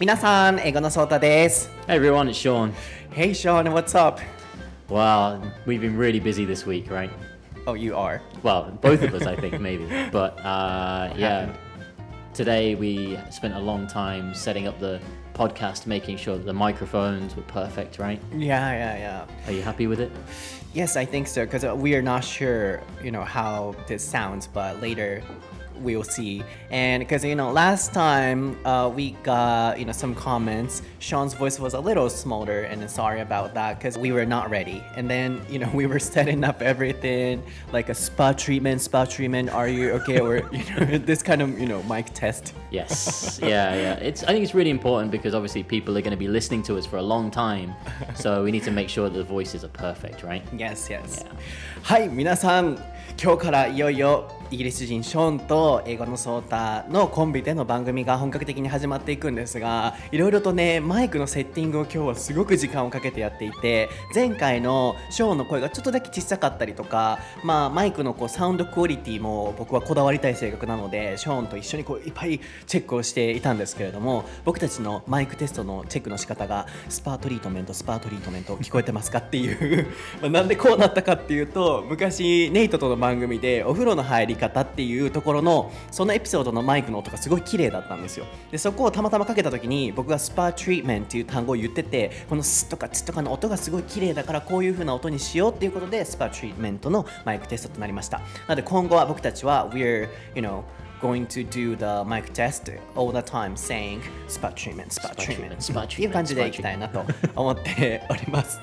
皆さん、英語のソータです。 Hey everyone, it's Sean. Hey Sean, what's up? Wow, we've been really busy this week, right? Oh, you are. Well, both of us, I think, maybe. But uh, yeah, today we spent a long time setting up the podcast, making sure that the microphones were perfect, right? Yeah, yeah, yeah. Are you happy with it? Yes, I think so, because we are not sure, you know, how this sounds, but later we'll see. And because, you know, last time uh, we got, you know, some comments, Sean's voice was a little smaller, and sorry about that, because we were not ready. And then, you know, we were setting up everything, like a spa treatment, spa treatment, are you okay? Or, you know, this kind of, you know, mic test. Yes. yeah, yeah. It's. I think it's really important because obviously people are going to be listening to us for a long time, so we need to make sure that the voices are perfect, right? Yes, yes. Yeah. はい、皆さん、今日からいよいよ イギリス人ショーンと英語のソータのコンビでの番組が本格的に始まっていくんですが、いろいろとね、マイクのセッティングを今日はすごく時間をかけてやっていて、前回のショーンの声がちょっとだけ小さかったりとか、まあ、マイクのこうサウンドクオリティも僕はこだわりたい性格なので、ショーンと一緒にこういっぱいチェックをしていたんですけれども、僕たちのマイクテストのチェックの仕方が、スパートリートメント、スパートリートメント、聞こえてますかっていう、まあなんでこうなったかっていうと、昔、ネイトとの番組でお風呂の入り方っていうところの、そのエピソードのマイクの音がすごい綺麗だったんですよ。で、そこをたまたまかけた時に、僕がスパートリートメントっていう単語を言ってて、このスとかツとかの音がすごい綺麗だから、こういう風な音にしようっていうことで、スパートリートメントのマイクテストとなりました。なので今後は僕たちは、We're, you know, going to do the mic test all the time saying spot treatment, spot treatment, spot っていう treatment, 感じでいきたいなと思っております。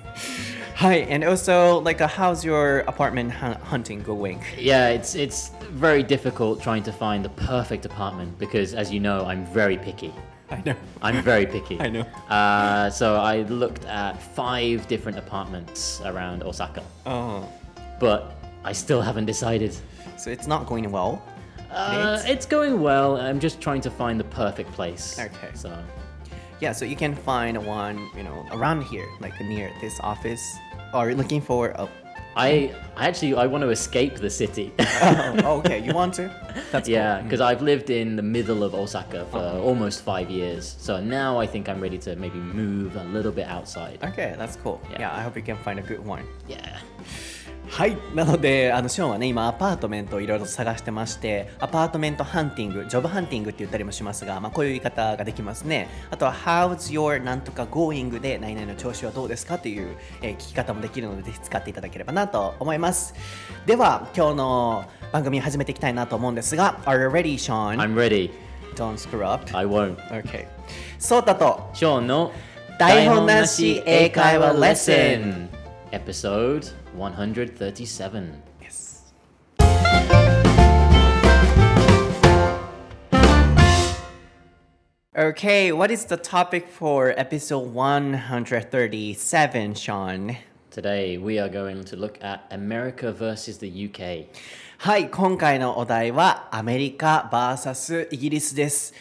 はい、and also, like, uh, how's your apartment hun- hunting going? Yeah, it's it's very difficult trying to find the perfect apartment because, as you know, I'm very picky. I know. I'm very picky. I know. Uh, so I looked at five different apartments around Osaka, Oh, but I still haven't decided. so it's not going well. Uh, It's- it's going well. I'm just trying to find the perfect place. Okay. So Yeah, so you can find one, you know, around here, like near this office, or looking for a. I, I actually I want to escape the city. oh, okay, you want to? That's yeah, mm. cool. because I've lived in the middle of Osaka for uh-huh. almost five years. So now I think I'm ready to maybe move a little bit outside. Okay, that's cool. Yeah. yeah, I hope you can find a good one. Yeah. はい。なのであのショーンはね今アパートメントをいろいろ探してましてアパートメントハンティングジョブハンティングって言ったりもしますが、まあ、こういう言い方ができますね。あとは How's your なんとか going で何々の調子はどうですかという、えー聞き方もできるのでぜひ使っていただければなと思います。では今日の番組始めていきたいなと思うんですが Are you ready Sean? I'm ready. Don't screw up. I won't. Okay. そうだと Sean の台本なし英会話レッスン。Episode 137. Yes. Okay, what is the topic for episode 137, Sean? Today we are going to look at America versus the UK. はい、今回のお題はアメリカ VS イギリスです。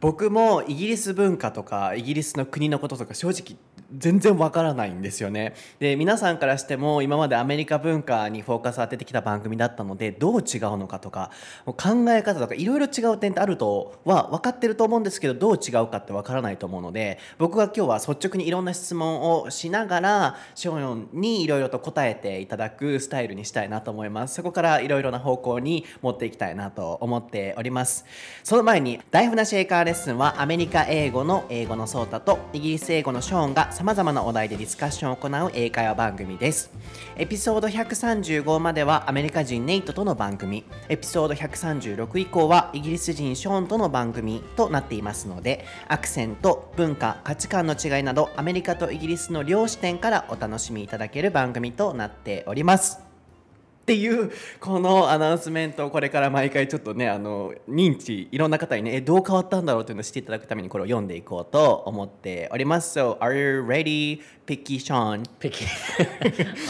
僕もイギリス文化とかイギリスの国のこととか正直 全然わからないんですよね。で、皆さんからしても今までアメリカ文化にフォーカス当ててきた番組だったのでどう違うのかとかもう考え方とかいろいろ違う点ってあるとは分かってると思うんですけどどう違うかってわからないと思うので僕が今日は率直にいろんな質問をしながらショーンにいろいろと答えていただくスタイルにしたいなと思いますそこからいろいろな方向に持っていきたいなと思っておりますその前に大船シェイカーレッスンはアメリカ英語の英語のソータとイギリス英語のショーンがさまざまなお題でディスカッションを行う英会話番組です。エピソード135まではアメリカ人ネイトとの番組。エピソード136以降はイギリス人ショーンとの番組となっていますのでアクセント文化価値観の違いなどアメリカとイギリスの両視点からお楽しみいただける番組となっております。っていうこのアナウンスメントをこれから毎回ちょっとねあの認知いろんな方にねえどう変わったんだろうというのを知っていただくためにこれを読んでいこうと思っております So are you ready Picky Sean Picky.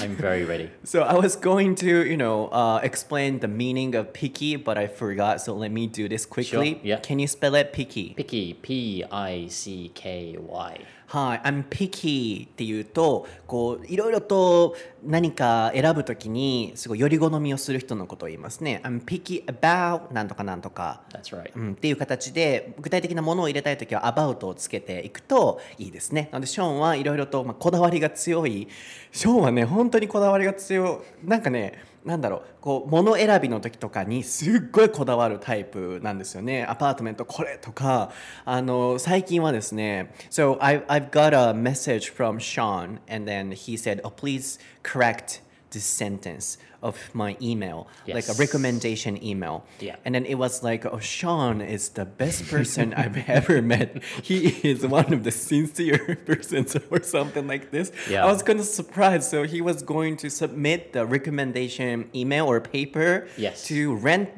I'm very ready. So I was going to you know uh, explain the meaning of picky but I forgot so let me do this quickly Sure, yeah. Can you spell it picky? Picky. P I C K Y. はい、I'm picky っていうとこういろいろと何か選ぶときにすごいより好みをする人のことを言いますね。I'm picky about なんとかなんとか。That's right. うん、っていう形で具体的なものを入れたいときは about をつけていくといいですね。なのでショーンはいろいろと、まあ、こだわりが強い。ショーンはね本当にこだわりが強い。なんかねなんだろうこう物選びの時とかにすっごいこだわるタイプなんですよねアパートメントこれとかあの最近はですね So I, I've got a message from Sean and then he said oh please correct this sentence of my email like a recommendation email Yeah. and then it was like, oh, Sean is the best person I've ever met. He is one of the sincere persons or something like this. Yeah. I was kind of surprised. So he was going to submit the recommendation email or paper Yes. to rent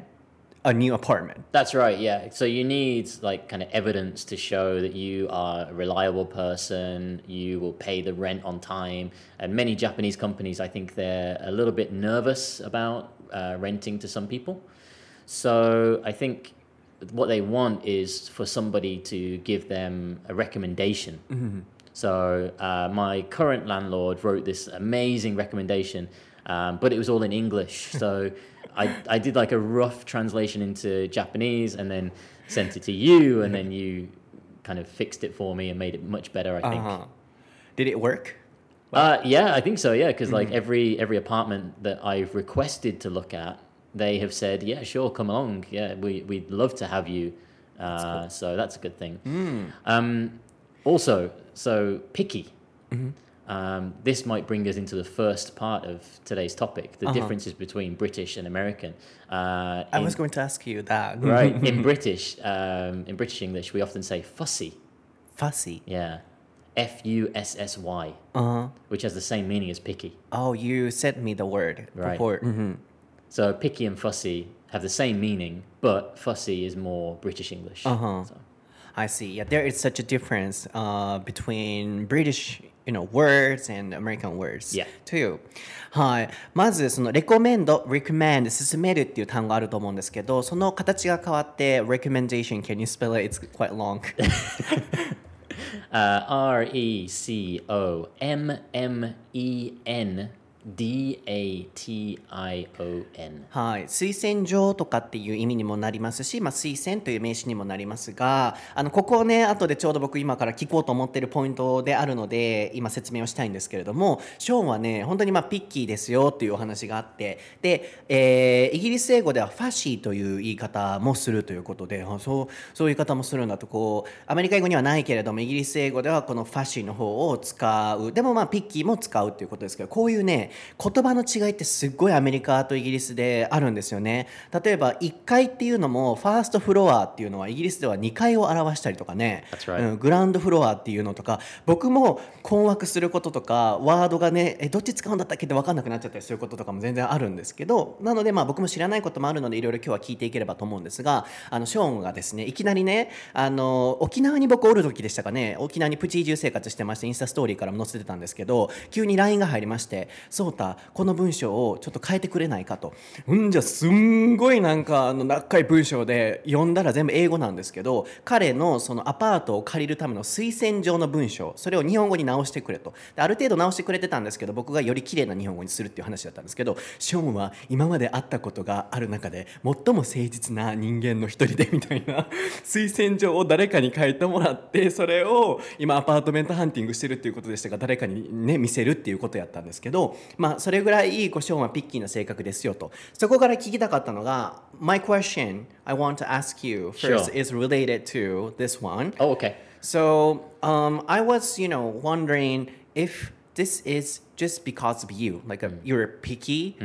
a new apartment. That's right, yeah. So you need like kind of evidence to show that you are a reliable person, you will pay the rent on time. And many Japanese companies, I think they're a little bit nervous about uh, renting to some people. So I think what they want is for somebody to give them a recommendation. So uh, my current landlord wrote this amazing recommendation, um, but it was all in English. So I, I did like a rough translation into Japanese and then sent it to you, and then you kind of fixed it for me and made it much better. I think. Uh-huh. Did it work? Uh, yeah, I think so. Yeah, because like every every apartment that I've requested to look at, they have said, "Yeah, sure, come along. Yeah, we we'd love to have you." Uh, So that's a good thing. Um, also, so picky. Um, this might bring us into the first part of today's topic: the differences between British and American. Uh, I in- was going to ask you that. right in British. Um, in British English, we often say fussy. Fussy. Yeah, F U S S Y, Uh-huh. which has the same meaning as picky. Oh, you sent me the word Right. before. Mhm. So picky and fussy have the same meaning, but fussy is more British English. Uh-huh. So, I see. Yeah, there is such a difference uh, between British, you know, words and American words Yeah. too. はい。まずその recommend、recommend 勧めるっていう単語あると思うんですけど、その形が変わって recommendation can you spell it? It's quite long. uh, R D A T I O N. はい、推薦状とかっていう意味にもなりますし、まあ、推薦という名詞にもなりますがあのここをね後でちょうど僕今から聞こうと思ってるポイントであるので今説明をしたいんですけれどもショーンはね本当にまあピッキーですよっていうお話があってで、えーイギリス英語ではファシーという言い方もするということでそうそういう言い方もするんだとこうアメリカ英語にはないけれどもイギリス英語ではこのファシーの方を使うでもまあピッキーも使うっていうことですけどこういうね言葉の違いってすっごいアメリカとイギリスであるんですよね。例えば1階っていうのもファーストフロアっていうのはイギリスでは2階を表したりとかね、right. うんグラウンドフロアっていうのとか。僕も困惑することとかワードがねえどっち使うんだったっけって分かんなくなっちゃったりすることとかも全然あるんですけど。なのでまあ僕も知らないこともあるのでいろいろ今日は聞いていければと思うんですがあのショーンがですねいきなりねあの沖縄に僕おる時でしたかね。沖縄にプチ移住生活してましてインスタストーリーからも載せてたんですけど急に LINE が入りまして「そうたこの文章をちょっと変えてくれないか」と。うんじゃすんごいなんかあの長い文章で読んだら全部英語なんですけど彼のそのアパートを借りるための推薦状の文章それを日本語に直してくれと。である程度直してくれてたんですけど僕がより綺麗な日本語にするっていう話だったんですけどショーンは今まで会ったことがある中で最も誠実な人間の一人でみたいな推薦状を誰かに書いてもらってそれを今アパートメントハンティングしてるっていうことでしたが誰かにね見せるっていうことやったんですけどまあそれぐらいこうショーンはピッキーな性格ですよとそこから聞きたかったのが My question I want to ask you first Sure. is related to this one Oh, okay. So um, I was, you know, wondering if this is just because of you, like a, you're picky,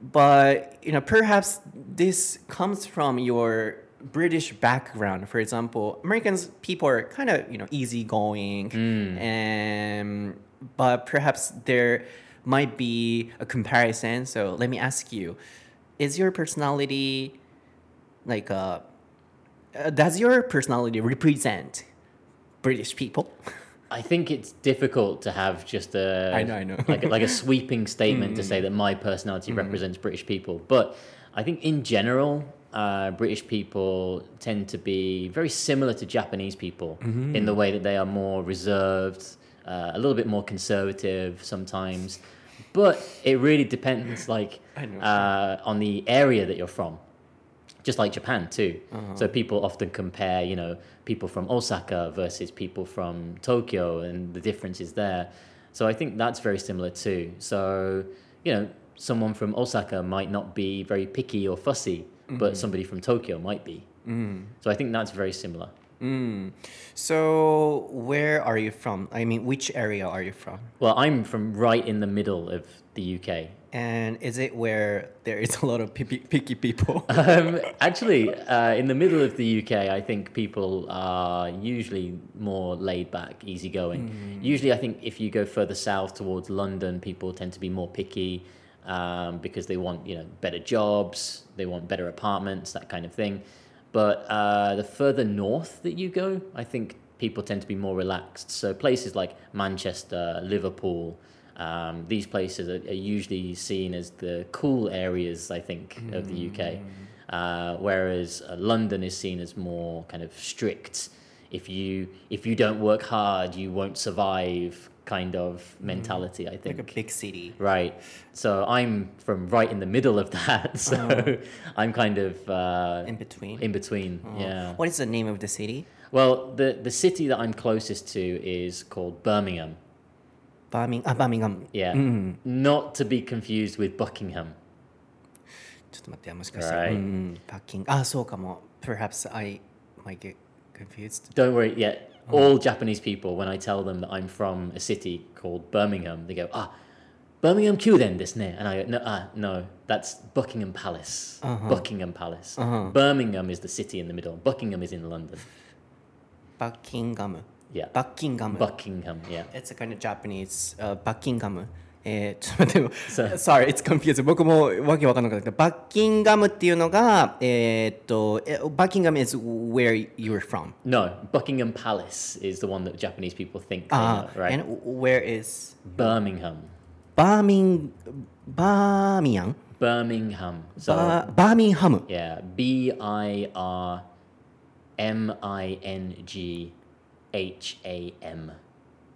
but you know, perhaps this comes from your British background. For example, Americans people are kind of you know easygoing, and but perhaps there might be a comparison. So let me ask you: Is your personality like uh, uh, does your personality represent British people? I think it's difficult to have just a I know, I know. like a, like a sweeping statement to say that my personality represents British people. But I think in general, uh, British people tend to be very similar to Japanese people in the way that they are more reserved, uh, a little bit more conservative sometimes. But it really depends, like, uh, on the area that you're from. Just like Japan too. Uh-huh. So people often compare, you know, people from Osaka versus people from Tokyo, and the difference is there. So I think that's very similar too. So you know, someone from Osaka might not be very picky or fussy, Mm-hmm. but somebody from Tokyo might be. So I think that's very similar. Mm. So where are you from? I mean, which area are you from? Well, I'm from right in the middle of the UK. And is it where there is a lot of picky, people? Um, actually, uh, in the middle of the UK, I think people are usually more laid back, easygoing. Usually, I think if you go further south towards London, people tend to be more picky um, because they want you know better jobs, they want better apartments, that kind of thing. But uh, the further north that you go, I think people tend to be more relaxed. So places like Manchester, Liverpool. Um, these places are, are usually seen as the cool areas, I think, of the UK. Uh, whereas uh, London is seen as more kind of strict. If you if you don't work hard, you won't survive Kind of mentality, I think. like a big city. Right. So I'm from right in the middle of that. So I'm kind of uh, In between. in between. Yeah. What is the name of the city? Well, the the city that I'm closest to is called Birmingham. Birmingham. Ah, Birmingham. Yeah. Not to be confused with Buckingham. ちょっと待って、もしかしたら。 Right. うん、パッキング。あ、そうかも。Perhaps I might get confused. Don't worry. Yeah. Uh-huh. all Japanese people, when I tell them that I'm from a city called Birmingham, they go, ah, Birmingham Q then this near, And I go, no, ah, no, that's Buckingham Palace. Uh-huh. Buckingham Palace. Uh-huh. Birmingham is the city in the middle. Buckingham is in London. Buckingham. Yeah. Buckingham. Buckingham, yeah. It's a kind of Japanese uh, Buckingham. えー、ちょっと待って、sorry, it's confused. 僕もわけわかんなかった。バッキンガムっていうのが、えー、っと、バッキンガム is where you're from. No, Buckingham Palace is the one that Japanese people think. Ah, right. And where is Birmingham? Birmingham. Birmingham. Birmingham. So, Birmingham. Yeah, B I R M I N G H A M.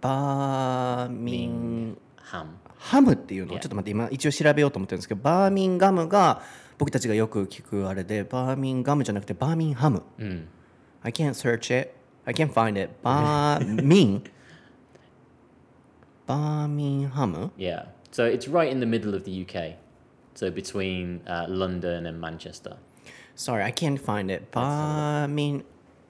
Birmingham. ハムっていうのを.ちょっと待って今一応調べようと思ってるんですけどバーミンガムが僕たちがよく聞くあれでバーミンガムじゃなくてバーミンハム Mm. I can't search it I can't find it バーミンバーミンハム Yeah. So it's right in the middle of the UK. So between uh, London and Manchester. Sorry I can't find it バーミン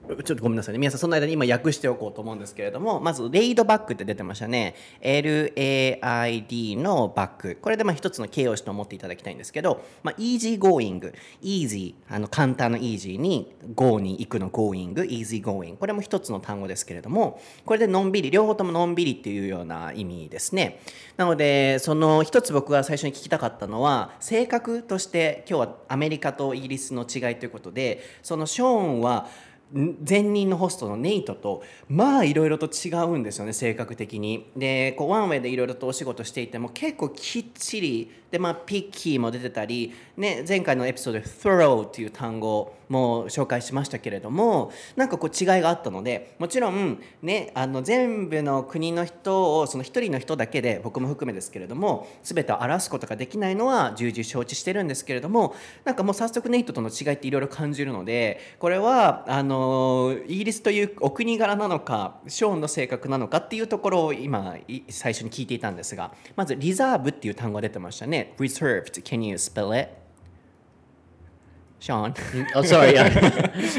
ちょっとごめんなさいね。皆さんその間に今訳しておこうと思うんですけれどもまずレイドバックって出てましたね。LAID のバック。これでまあ一つの形容詞と思っていただきたいんですけど、まあ、easy going easy あの簡単な easy に go に行くの going easy going これも一つの単語ですけれどもこれでのんびり両方とものんびりっていうような意味ですね。なのでその一つ僕が最初に聞きたかったのは性格として今日はアメリカとイギリスの違いということでそのショーンは前任のホストのネイトとまあいろいろと違うんですよね性格的に。でこうワンウェイでいろいろとお仕事していても結構きっちりでまあピッキーも出てたり、ね、前回のエピソードで thorough っていう単語も紹介しましたけれどもなんかこう違いがあったのでもちろんねあの全部の国の人をその一人の人だけで僕も含めですけれども全てを表すことができないのは重々承知してるんですけれどもなんかもう早速ネイトとの違いっていろいろ感じるのでこれはあのイギリスというお国柄なのかショーンの性格なのかっていうところを今最初に聞いていたんですがまずリザーブっていう単語が出てましたね。Reserved can you spell it? Sean Oh, sorry. I,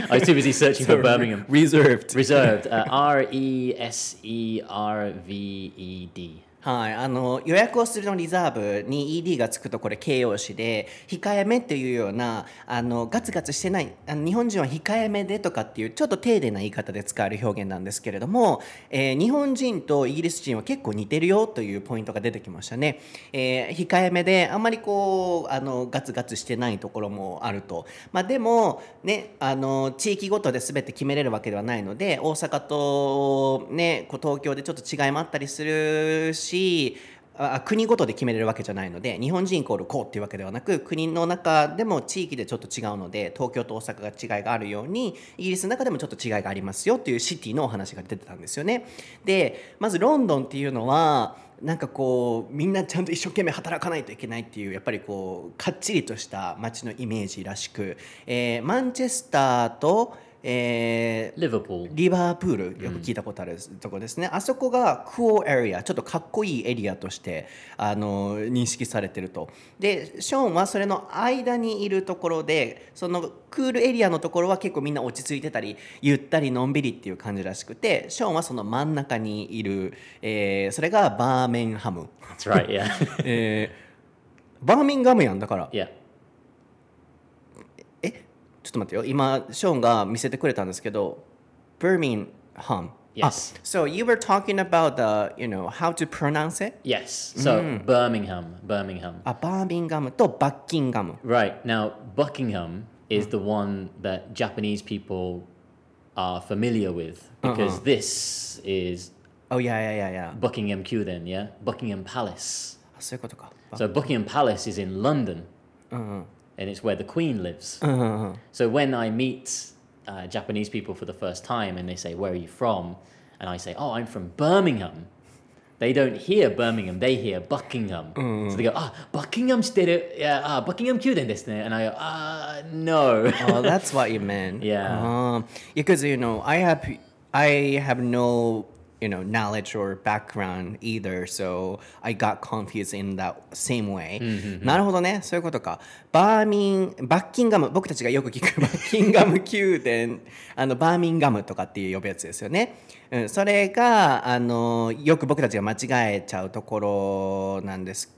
I was too busy searching for Birmingham. reserved Reserved. Uh, R E S E R V E D. はい、あの予約をするのリザーブに ED がつくとこれ形容詞で控えめっていうようなあのガツガツしてないあの日本人は控えめでとかっていうちょっと丁寧な言い方で使える表現なんですけれども、えー日本人とイギリス人は結構似てるよというポイントが出てきましたね、えー控えめであんまりこうあのガツガツしてないところもあると、まあ、でもねあの地域ごとで全て決めれるわけではないので大阪とねこう東京でちょっと違いもあったりするしあ国ごとで決めれるわけじゃないので日本人イコールこうっていうわけではなく国の中でも地域でちょっと違うので東京と大阪が違いがあるようにイギリスの中でもちょっと違いがありますよっていうシティのお話が出てたんですよね。でまずロンドンっていうのはなんかこうみんなちゃんと一生懸命働かないといけないっていうやっぱりこうかっちりとした街のイメージらしく、えーマンチェスターと、えー.リバープールよく聞いたことあるところですね、あそこがクオーエリアちょっとかっこいいエリアとしてあの認識されてるとでショーンはそれの間にいるところでそのクールエリアのところは結構みんな落ち着いてたりゆったりのんびりっていう感じらしくてショーンはその真ん中にいる、えーそれがバーメンハム、That's right. Yeah. えーバーミンガムやんだから yeah. えちょっと待ってよ今ショーンが見せてくれたんですけど Birmingham Yes. あ So you were talking about the you know how to pronounce it Yes. So Birmingham. Birmingham. あバーミンガムとバッキンガム Right. Now, Buckingham is the one that Japanese people are familiar with because this is Oh yeah yeah yeah yeah Buckingham Q then, yeah? Buckingham Palace. あそういうことか So Buckingham Palace is in London and it's where the Queen lives. So when I meet uh, Japanese people for the first time and they say, Where are you from? And I say, Oh, I'm from Birmingham. They don't hear Birmingham, they hear Buckingham. So they go, Ah, Buckingham State, yeah, ah, Buckingham Q then And I go, Ah, no. Oh that's what you meant Yeah. um, because you know I have I have no you know knowledge or background either. So I got confused in that same way、なるほどね。そういうことか。バーミンバッキンガム。僕たちがよく聞く。バッキンガム宮殿。あのバーミンガムとかっていう呼ぶやつですよね、うん、それがあのよく僕たちが間違えちゃうところなんです。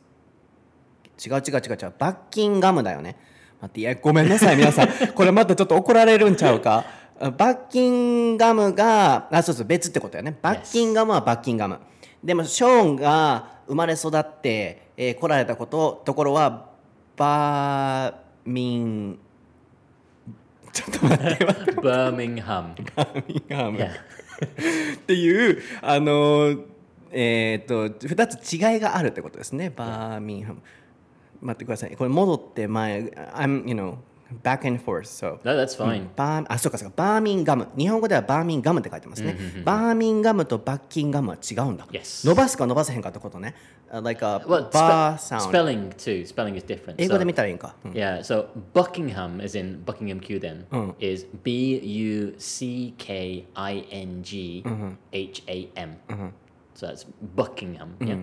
違う違う違う違う。バッキンガムだよね。待っていやごめんなさい皆さん。これまたちょっと怒られるんちゃうかバッキンガムがあそうそう別ってことよね。バッキンガムはバッキンガム。でもショーンが生まれ育って、えー来られたことところはバーミンちょっと待って待って。Birmingham. バーミンガム.っていうあのえっ、と2つ違いがあるってことですね。バーミンハム。待ってください。これ戻って前 I'm you know back and forth so No, that's fine. バーあそうかそうかバーミンガム日本語ではバーミンガムって書いてますね、バーミンガムとバッキンガムは違うんだ、Yes. 伸ばすか伸ばせへんかってことね、uh, like a Well, bar sound spelling too. Spelling is different. 英語で So- 見たらいいんか、うん Yeah, so Buckingham, as in Buckingham Q, then is B U C K I N G H A M. So that's Buckingham. Yeah.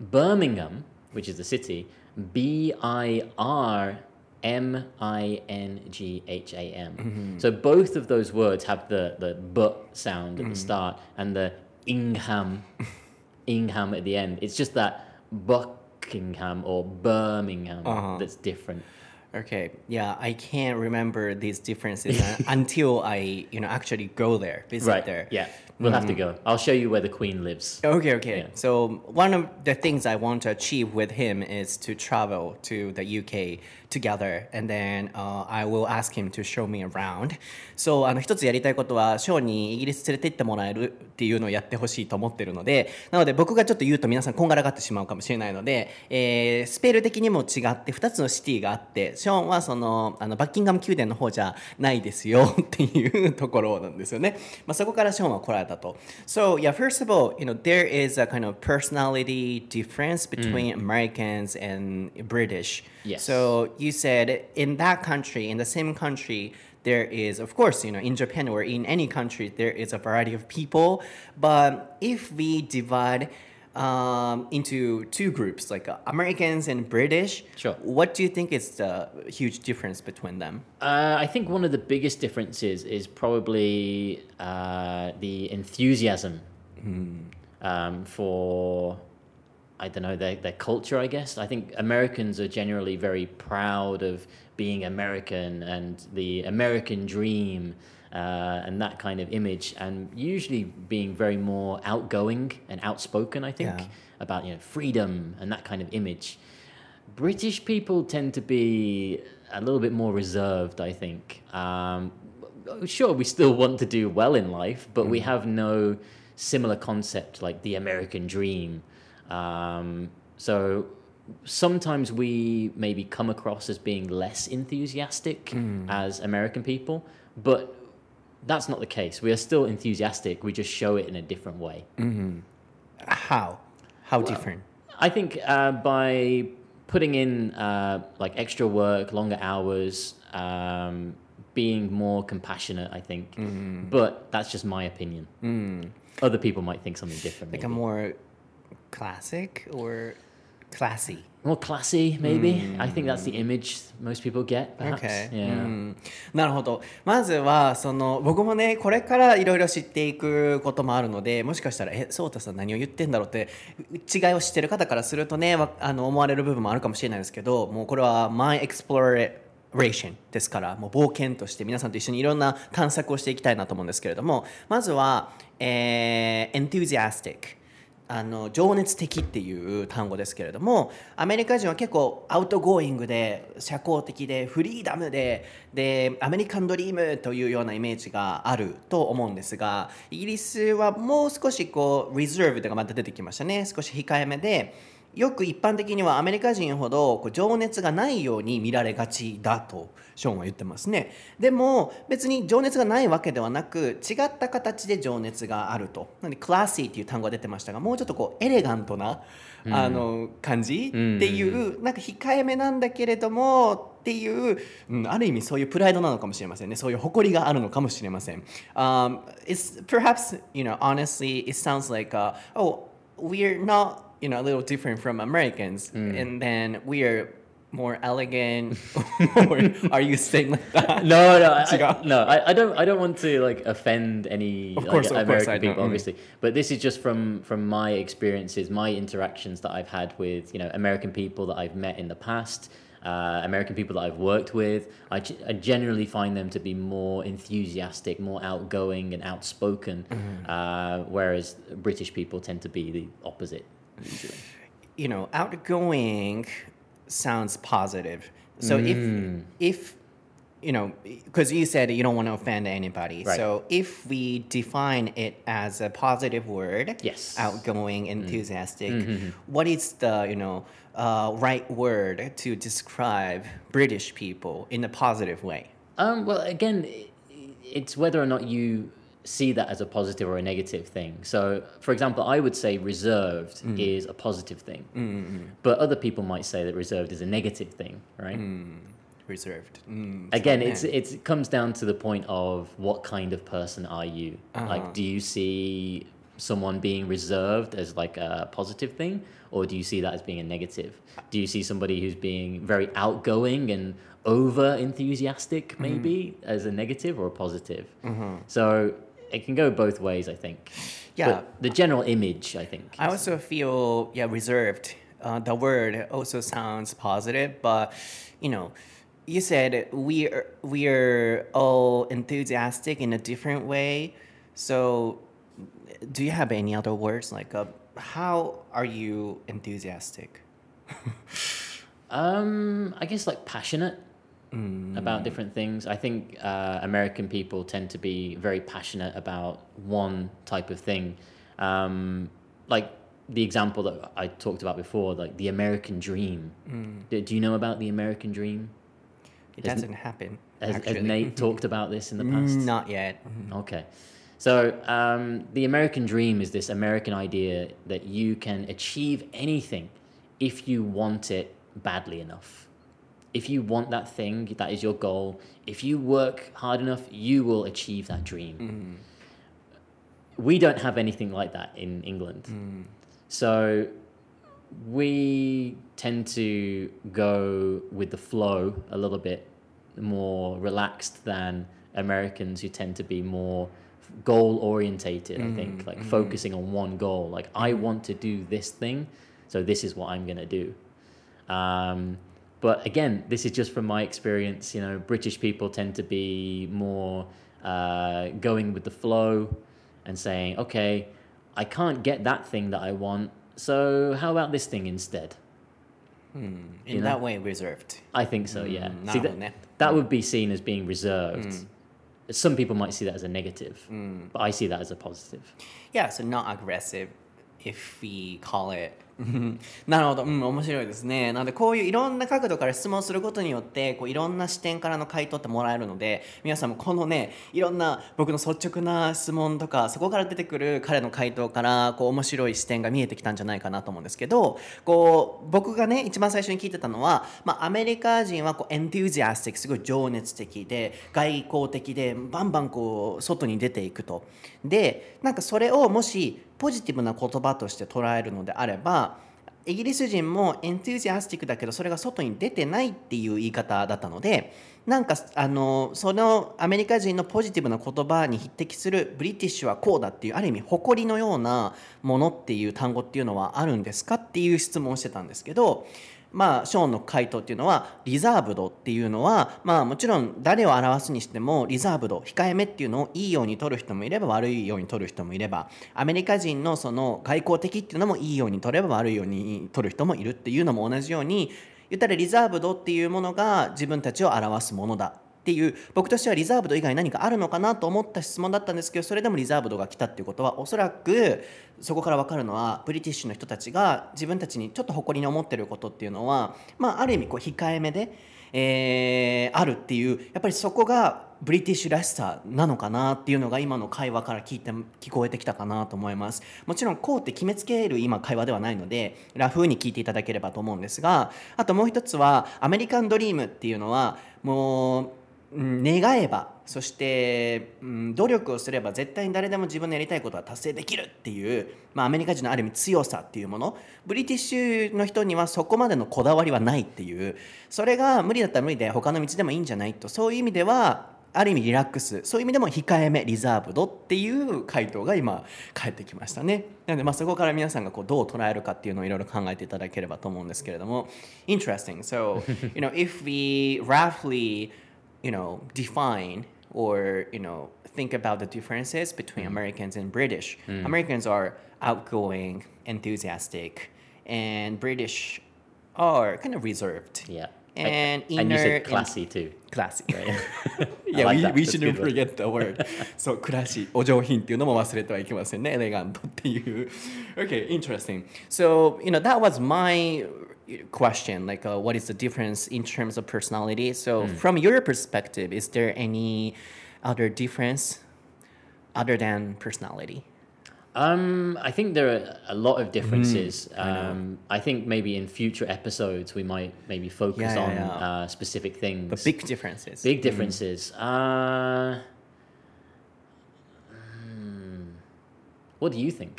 Birmingham, which is the city, B I R M I N G H A M. Mm-hmm. So both of those words have the the but sound at the mm-hmm. start and the Ingham, Ingham at the end. It's just that Buckingham or Birmingham uh-huh. that's different. Okay, yeah, I can't remember these differences uh, until I, you know, actually go there, visit Right. there. Yeah. We'll have to mm-hmm. go. I'll show you where the Queen lives. Okay, okay. Yeah. So one of the things I want to achieve with him is to travel to the UK together, and then uh, I will ask him to show me around. So あの一つやりたいことはショーにイギリス連れて行ってもらえるっていうのをやってほしいと思ってるので、なので僕がちょっと言うと皆さんこんがらがってしまうかもしれないので、えースペル的にも違って2つのシティがあって、ショーンはそのあのバッキンガム宮殿の方じゃないですよっていうところなんですよね。まあそこからショーンは来られたと。So yeah, first of all, you know there is a kind of personality difference between Americans and British. Yes. So you said in that country, in the same country, there is, of course, you know, in Japan or in any country, there is a variety of people. But if we divide um, into two groups, like uh, Americans and British, Sure. what do you think is the huge difference between them? Uh, I think one of the biggest differences is probably uh, the enthusiasm um, for, I don't know, their, their culture, I guess. I think Americans are generally very proud of being American and the American dream uh, and that kind of image, and usually being very more outgoing and outspoken, I think, Yeah. about you know, freedom and that kind of image. British people tend to be a little bit more reserved, I think. Um, sure, we still want to do well in life, but we have no similar concept like the American dream. Um, so sometimes we maybe come across as being less enthusiastic as American people, but that's not the case. We are still enthusiastic. We just show it in a different way. How? How different? I think uh, by putting in uh, like extra work, longer hours, um, being more compassionate, I think. But that's just my opinion. Other people might think something different. Like a more classic or classy? more classy, maybe. I think that's the image most people get. Perhaps. Okay. Yeah. うんなるほど。まずはその僕もねこれからいろいろ知っていくこともあるので、もしかしたらえそうたさん何を言ってんだろうって違いを知ってる方からするとねわあの思われる部分もあるかもしれないですけど、もうこれは my exploration ですから、もう冒険として皆さんと一緒にいろんな探索をしていきたいなと思うんですけれども、まずは、えー enthusiastic。あの情熱的っていう単語ですけれどもアメリカ人は結構アウトゴーイングで社交的でフリーダムででアメリカンドリームというようなイメージがあると思うんですがイギリスはもう少しこうリザーブとかまた出てきましたね。少し控えめでよく一般的にはアメリカ人ほどこう情熱がないように見られがちだとショーンは言ってますね。でも別に情熱がないわけではなく違った形で情熱があると。なのでクラシーっていう単語が出てましたがもうちょっとこうエレガントな、あの感じ？っていう、なんか控えめなんだけれどもっていう、うん、ある意味そういうプライドなのかもしれませんね。そういう誇りがあるのかもしれません、um, it's perhaps you know honestly it sounds like uh, oh we're not you know a little different from Americans and then we are more elegant or are you saying like that No, no, I, 違う I, no. I, I don't. I don't want to like offend any Of like, course, of course, American don't. people, Mm. obviously. But this is just from from my experiences, my interactions that I've had with you know American people that I've met in the past. Uh, American people that I've worked with, I, I, generally find them to be more enthusiastic, more outgoing, and outspoken, Mm-hmm. uh, whereas British people tend to be the opposite usually. you know outgoing sounds positive so if if you know because you said you don't want to offend anybody Right. so if we define it as a positive word Yes. outgoing enthusiastic what is the you know uh, right word to describe british people in a positive way Um, well, again, it's whether or not you see that as a positive or a negative thing. So, for example, I would say reserved mm. is a positive thing, mm-hmm. but other people might say that reserved is a negative thing, right? Mm. Reserved. Mm. Again, it's it's it comes down to the point of what kind of person are you? Uh-huh. Like, do you see someone being reserved as like a positive thing, or do you see that as being a negative? Do you see somebody who's being very outgoing and over enthusiastic, mm-hmm. maybe, as a negative or a positive? Mm-hmm. So it can go both ways, I think. Yeah. But the general image, I think. I also feel yeah reserved. Uh, the word also sounds positive, but you know, you said we are we are all enthusiastic in a different way. So, do you have any other words like uh, how are you enthusiastic? Um, I guess like passionate about different things. I think uh, American people tend to be very passionate about one type of thing. Um, like the example that I talked about before, like the American dream. Do, do you know about the American dream? It Has- doesn't happen. Has, has. Nate talked about this in the past? Not yet. Okay. So, um, the American dream is this American idea that you can achieve anything if you want it badly enough. If you want that thing, that is your goal. If you work hard enough, you will achieve that dream. Mm. We don't have anything like that in England. Mm. So, we tend to go with the flow a little bit more relaxed than Americans who tend to be more goal orientated, I think, mm, like mm-hmm. focusing on one goal. Like, I mm-hmm. want to do this thing, so this is what I'm going to do. Um, but again, this is just from my experience. You know, British people tend to be more uh, going with the flow and saying, okay, I can't get that thing that I want, so how about this thing instead? In You know? that way, reserved. I think so, yeah. Mm, See, that, that would be seen as being reserved. Some people might see that as a negative, but I see that as a positive. Yeah, so not aggressive if we call it なるほど、うん、面白いですね。なのでこういういろんな角度から質問することによってこういろんな視点からの回答ってもらえるので皆さんもこのねいろんな僕の率直な質問とかそこから出てくる彼の回答からこう面白い視点が見えてきたんじゃないかなと思うんですけどこう僕がね一番最初に聞いてたのは、まあ、アメリカ人はこうエンテュージアスティックすごい情熱的で外交的でバンバンこう外に出ていくと。でなんかそれをもしポジティブな言葉として捉えるのであればイギリス人もエントゥージアスティックだけどそれが外に出てないっていう言い方だったのでなんかあのそのアメリカ人のポジティブな言葉に匹敵するブリティッシュはこうだっていうある意味誇りのようなものっていう単語っていうのはあるんですかっていう質問をしてたんですけどまあ、ショーンの回答っていうのはリザーブドっていうのは、まあ、もちろん誰を表すにしてもリザーブド控えめっていうのをいいように取る人もいれば悪いように取る人もいればアメリカ人のその外交的っていうのもいいように取れば悪いように取る人もいるっていうのも同じように言ったらリザーブドっていうものが自分たちを表すものだ。っていう僕としてはリザーブド以外何かあるのかなと思った質問だったんですけどそれでもリザーブドが来たっていうことはおそらくそこから分かるのはブリティッシュの人たちが自分たちにちょっと誇りに思ってることっていうのは、まあ、ある意味こう控えめで、えー、あるっていうやっぱりそこがブリティッシュらしさなのかなっていうのが今の会話から聞いて聞こえてきたかなと思います。もちろんこうって決めつける今会話ではないのでラフに聞いていただければと思うんですがあともう一つはアメリカンドリームっていうのはもう願えばそして、うん、努力をすれば絶対に誰でも自分のやりたいことは達成できるっていう、まあ、アメリカ人のある意味強さっていうもの。ブリティッシュの人にはそこまでのこだわりはないっていう。それが無理だったら無理で他の道でもいいんじゃないと。そういう意味ではある意味リラックス。そういう意味でも控えめリザーブドっていう回答が今返ってきましたね。なのでまあそこから皆さんがこうどう捉えるかっていうのをいろいろ考えていただければと思うんですけれども。Interesting. So you know if we roughly you know, define or, you know, think about the differences between mm. Americans and British. Mm. Americans are outgoing, enthusiastic, and British are kind of reserved. Yeah And I, inner and you said classy and, too. Classy. Right? yeah, like we, we shouldn't forget the word. so, 暮らし、お上品っていうのも忘れてはいけませんね。エレガントっていう。Okay, interesting. So, you know, that was my question like uh, what is the difference in terms of personality so mm. from your perspective is there any other difference other than personality um, I think there are a lot of differences. Mm, I, um, I, think maybe in future episodes we might maybe focus yeah, yeah, on yeah. Uh, specific things. But big differences. Big differences. Mm. Uh, What do you think?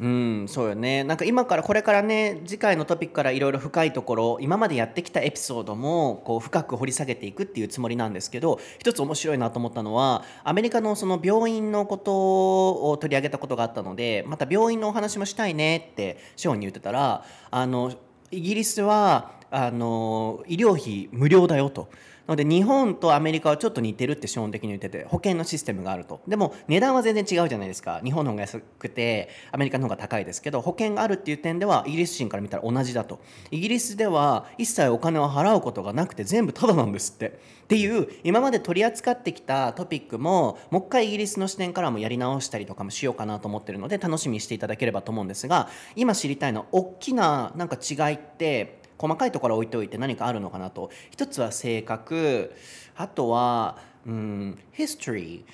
うんそうよねなんか今からこれからね次回のトピックからいろいろ深いところ今までやってきたエピソードもこう深く掘り下げていくっていうつもりなんですけど一つ面白いなと思ったのはアメリカのその病院のことを取り上げたことがあったのでまた病院のお話もしたいねってショーンに言ってたらあのイギリスはあの医療費無料だよと。ので日本とアメリカはちょっと似てるって資本的に言ってて保険のシステムがあると。でも値段は全然違うじゃないですか。日本の方が安くてアメリカの方が高いですけど保険があるっていう点ではイギリス人から見たら同じだと。イギリスでは一切お金を払うことがなくて全部タダなんですって。っていう今まで取り扱ってきたトピックももう一回イギリスの視点からもやり直したりとかもしようかなと思ってるので楽しみにしていただければと思うんですが今知りたいのは大きななんか違いって細かいところ置いておいて何かあるのかなと一つは性格あとはうん history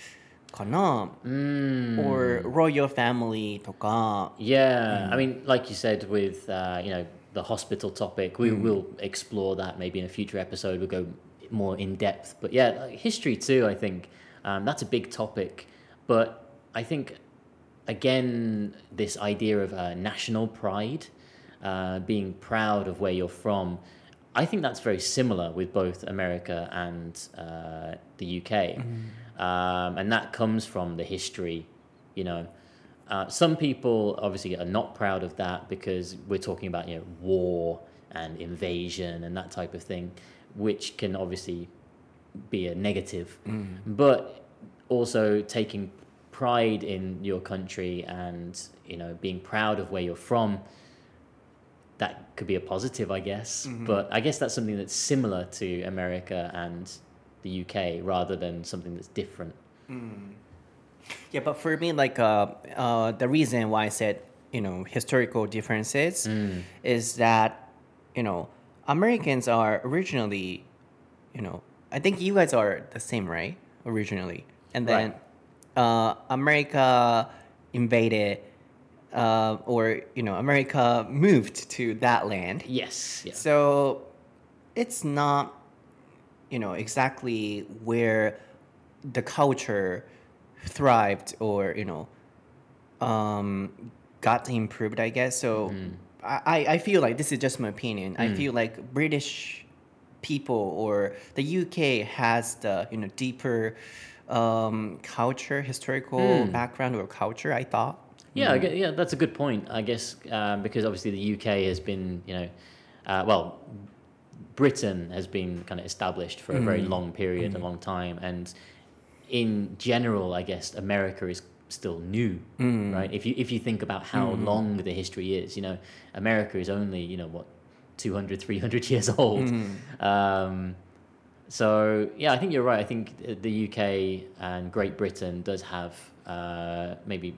かな mm. or royal family とか yeah、I mean like you said with、uh, you know the hospital topic we will explore that maybe in a future episode we'll go more in depth but yeah history too I think um, that's a big topic but I think again this idea of uh, national pride uh, being proud of where you're from. I think that's very similar with both America and uh, the UK. Mm-hmm. Um, and that comes from the history, you know. Uh, some people obviously are not proud of that because we're talking about you know war and invasion and that type of thing, which can obviously be a negative. Mm. But also taking pride in your country and you know being proud of where you're from that could be a positive, I guess. Mm-hmm. But I guess that's something that's similar to America and the UK rather than something that's different. Mm. Yeah, but for me, like uh, uh, the reason why I said you know historical differences is that you know Americans are originally you know I think you guys are the same right originally and then uh, America invaded uh, or you know America moved to that land Yes. Yeah. so it's not, you know, exactly where the culture thrived or, you know, um, got improved, I guess. So I, I I feel like this is just my opinion. I feel like British people or the UK has the, you know, deeper um, culture, historical background or culture, I thought. Yeah, I gue- yeah, that's a good point. I guess um, because obviously the UK has been, you know, uh, well, Britain has been kind of established for a very long period, a long time, and in general, I guess America is still new, right? If you if you think about how long the history is, you know, America is only you know what 200, 300 years old. Um, so yeah, I think you're right. I think the UK and Great Britain does have uh, maybe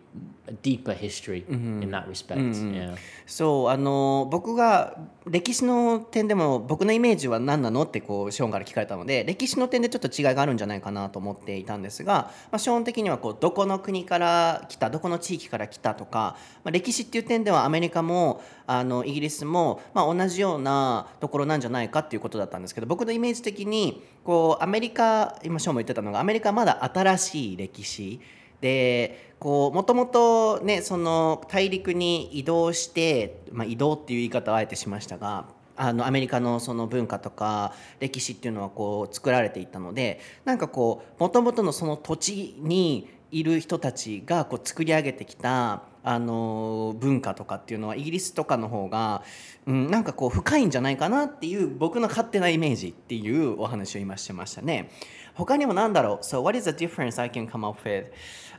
a deeper history in that respect. Yeah. そうあの僕が歴史の点でも僕のイメージは何なのってこうショーンから聞かれたので歴史の点でちょっと違いがあるんじゃないかなと思っていたんですが、まあ、ショーン的にはこうどこの国から来たどこの地域から来たとか、まあ、歴史っていう点ではアメリカもあのイギリスも、まあ、同じようなところなんじゃないかっていうことだったんですけど僕のイメージ的にこうアメリカ今ショーンも言ってたのがアメリカはまだ新しい歴史でこうもともとねその大陸に移動して、まあ、移動っていう言い方をあえてしましたがあのアメリカのその文化とか歴史っていうのはこう作られていったのでなんかこうもともとのその土地にいる人たちがこう作り上げてきたあの文化とかっていうのはイギリスとかの方が、うん、なんかこう深いんじゃないかなっていう僕の勝手なイメージっていうお話を今してましたね。他にもなんだろう？So what is the difference I can come up with?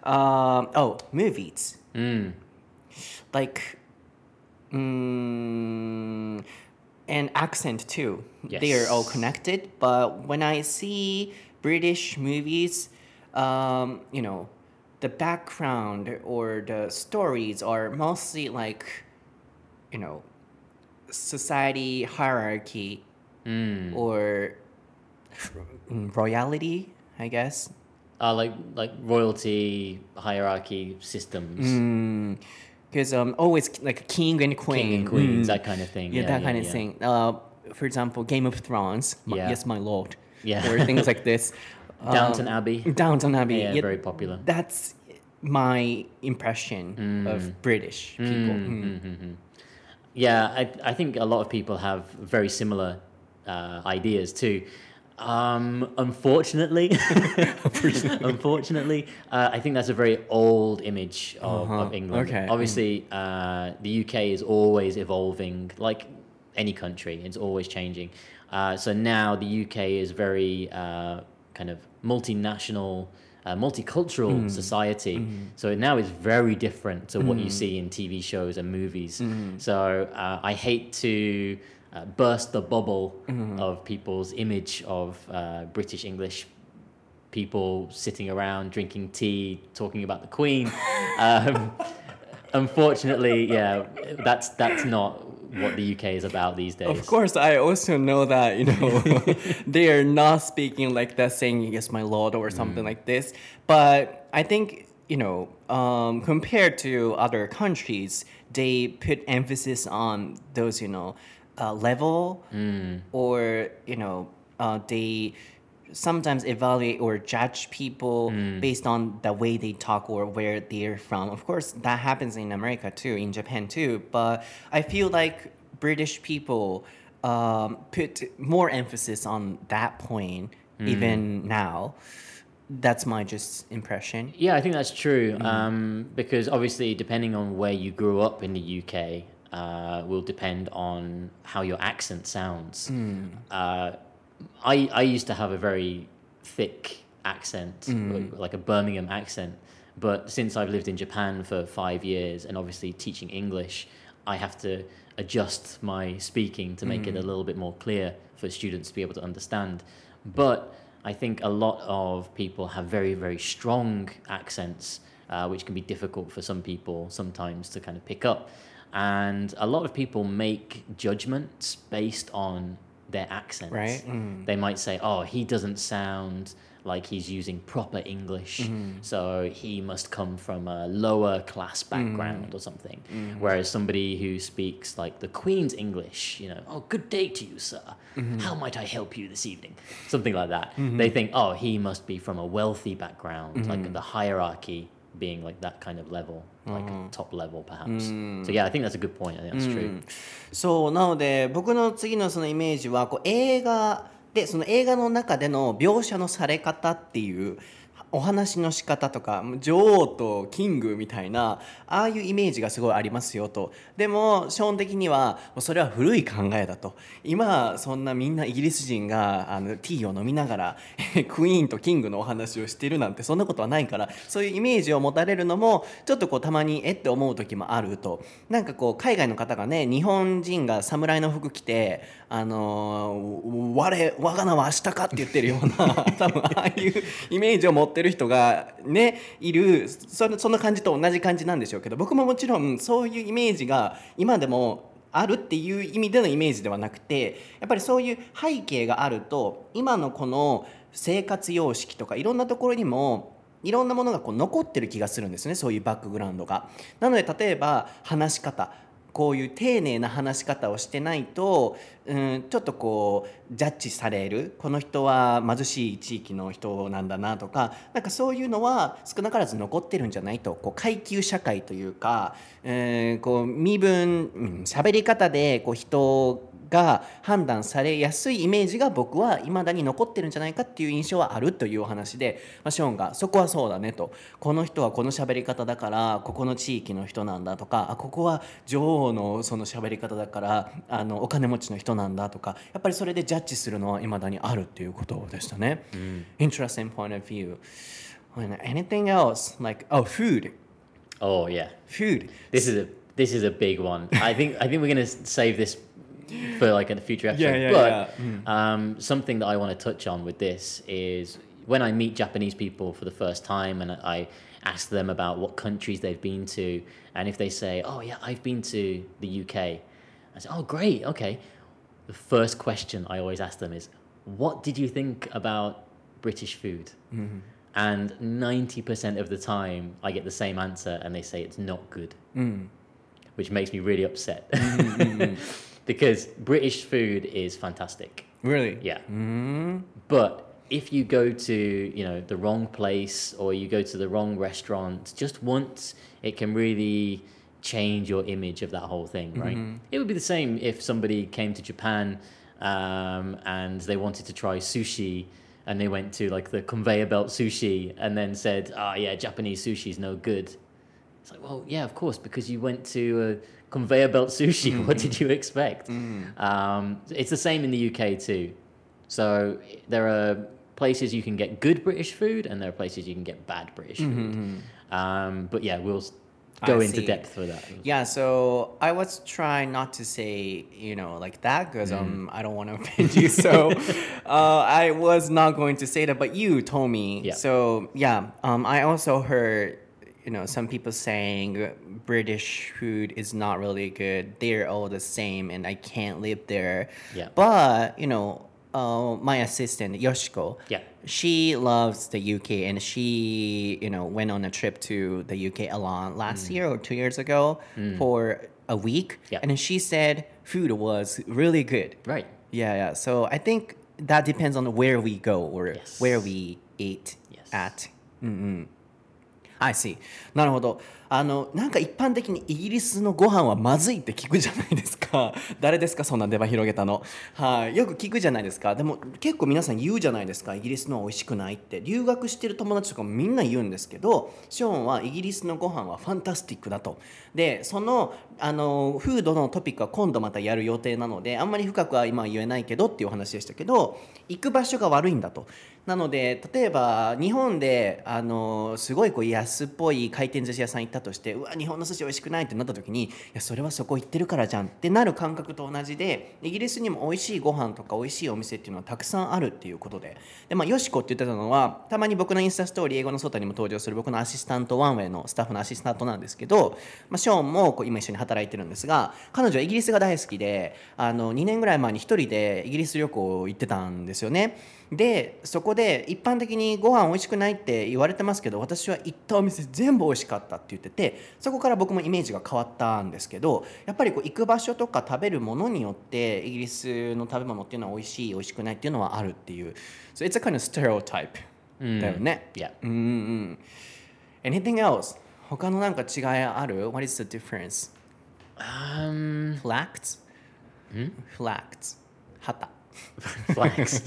Um, oh, movies. Mm. Like, mm, and accent too. They are all connected. But when I see British movies, um, you know, the background or the stories are mostly like, you know, society hierarchy Mm. or royalty, I guess. Uh, like like royalty hierarchy systems, Because um, always like king and queen, king and queens, Mm. that kind of thing. yeah, that kind of thing. Uh, for example, Game of Thrones. my- Yeah. yes, my lord. Yeah. Or things like this. Downton Um, Abbey. Downton Abbey. Yeah, very popular. That's my impression of British people. Mm. Yeah, I, I think a lot of people have very similar uh, ideas too. Um, unfortunately, unfortunately, uh, I think that's a very old image of, of England. okay. Obviously, uh, the UK is always evolving, like any country. It's always changing. Uh, so now the UK is very uh, kind of multinational. Uh, multicultural society, so now it's very different to what you see in TV shows and movies. So uh, I hate to uh, burst the bubble of people's image of uh, British English people sitting around drinking tea, talking about the Queen. Um, unfortunately, yeah, that's that's not what the UK is about these days. Of course, I also know that you know they are not speaking like that, saying "Yes, my lord" or something like this. But I think you know, um, compared to other countries, they put emphasis on those you know uh, level or you know uh, they sometimes evaluate or judge people based on the way they talk or where they're from. Of course, that happens in America too, in Japan too. But I feel like British people um, put more emphasis on that point even now. That's my just impression. Yeah, I think that's true. Um, because obviously, depending on where you grew up in the UK, uh, will depend on how your accent sounds. Uh, I I used to have a very thick accent, like a Birmingham accent. But since I've lived in Japan for five years and obviously teaching English, I have to adjust my speaking to make it a little bit more clear for students to be able to understand. But I think a lot of people have very, very strong accents uh, which can be difficult for some people sometimes to kind of pick up. And a lot of people make judgments based on their accents. Right. Mm. They might say, oh, he doesn't sound like he's using proper English, mm-hmm. so he must come from a lower class mm. background or something. Mm. Whereas somebody who speaks like the Queen's English, you know, oh, good day to you, sir. Mm-hmm. How might I help you this evening? Something like that. Mm-hmm. They think, oh, he must be from a wealthy background, like the hierarchy being like that kind of level, like top level perhaps. So yeah, I think that's a good point. I think that's true. そうなので僕の次のそのイメージはこう映画でその映画の中での描写のされ方っていうお話の仕方とか女王とキングみたいなああいうイメージがすごいありますよと。でもショーン的にはそれは古い考えだと。今そんなみんなイギリス人があのティーを飲みながら クイーンとキングのお話をしてるなんてそんなことはないからそういうイメージを持たれるのもちょっとこうたまにえって思う時もあると。なんかこう海外の方がね日本人が侍の服着てあのー我我が名は明日かって言ってるような 多分ああいうイメージを持ってるる人がねいるそのその感じと同じ感じなんでしょうけど僕ももちろんそういうイメージが今でもあるっていう意味でのイメージではなくてやっぱりそういう背景があると今のこの生活様式とかいろんなところにもいろんなものがこう残ってる気がするんですねそういうバックグラウンドが。なので例えば話し方こういう丁寧な話し方をしてないと、うん、ちょっとこうジャッジされる。この人は貧しい地域の人なんだなとかなんかそういうのは少なからず残ってるんじゃないと。こう階級社会というか、えーこう身分うん喋り方でこう人が判断されやすいイメージが僕は未だに残ってるんじゃないかっていう印象はあるというお話で、まあ、ショーンがそこはそうだねとこの人はこの喋り方だからここの地域の人なんだとかあここは女王のその喋り方だからあのお金持ちの人なんだとかやっぱりそれでジャッジするのは未だにあるっていうことでしたね。Interesting point of view. Anything else? Like, oh, food. Oh yeah. Food. This is a this is a big one. I think I think we're gonna s- save this for like a future episode. Yeah, yeah, but yeah. Hmm. Um, something that I want to touch on with this is when I meet Japanese people for the first time and I ask them about what countries they've been to, and if they say, "Oh yeah, I've been to the UK," I say, "Oh great, okay." The first question I always ask them is, "What did you think about British food?" Mm-hmm. And 90% of the time, I get the same answer, and they say it's not good, mm. which makes me really upset. Mm-hmm, mm-hmm. because British food is fantastic. Really? Yeah. But if you go to, you know, the wrong place or you go to the wrong restaurant just once, it can really change your image of that whole thing, right? It would be the same if somebody came to Japan um, and they wanted to try sushi and they went to like the conveyor belt sushi and then said, "Ah, yeah, Japanese sushi is no good." It's like, well, yeah, of course, because you went to a conveyor belt sushi. What did you expect? Um, it's the same in the UK too. So there are places you can get good British food, and there are places you can get bad British food. Um, but yeah, we'll go I into see. depth for that. Yeah, so I was trying not to say, you know, like that because um, I don't want to offend you. So uh, I was not going to say that, but you told me. Yeah. So yeah, um, I also heard, you know some people saying British food is not really good. They're all the same, and I can't live there. Yeah. But you know, uh, my assistant Yoshiko. Yeah. She loves the UK, and she you know went on a trip to the UK alone last mm. year or two years ago mm. for a week. Yeah. And she said food was really good. Right. Yeah, yeah. So I think that depends on where we go or yes. where we eat yes. at. Mm-hmm. I see. なるほど。あの、なんか一般的にイギリスのご飯はまずいって聞くじゃないですか。誰ですかそんな出番広げたの。はい。よく聞くじゃないですか。でも結構皆さん言うじゃないですか。イギリスのは美味しくないって。留学してる友達とかもみんな言うんですけど、ショーンはイギリスのご飯はファンタスティックだと。で、その、あの、フードのトピックは今度またやる予定なので、あんまり深くは今は言えないけどっていうお話でしたけど、行く場所が悪いんだと。なので例えば日本であのすごいこう安っぽい回転寿司屋さん行ったとしてうわ日本の寿司美味しくないってなった時にいやそれはそこ行ってるからじゃんってなる感覚と同じでイギリスにも美味しいご飯とか美味しいお店っていうのはたくさんあるっていうことでで、まあ、よしこって言ってたのはたまに僕のインスタストーリー英語のソータにも登場する僕のアシスタントワンウェイのスタッフのアシスタントなんですけど、まあ、ショーンもこう今一緒に働いてるんですが彼女はイギリスが大好きであの2年ぐらい前に1人でイギリス旅行行ってたんですよね。でそこで一般的にご飯美味しくないって言われてますけど私は行ったお店全部美味しかったって言っててそこから僕もイメージが変わったんですけどやっぱりこう行く場所とか食べるものによってイギリスの食べ物っていうのは美味しい美味しくないっていうのはあるっていう So it's a kind of stereotype だよね、Yeah. うんうん。Anything else? 他のなんか違いある？What is the difference? Um, Flags? Flags 旗 flags.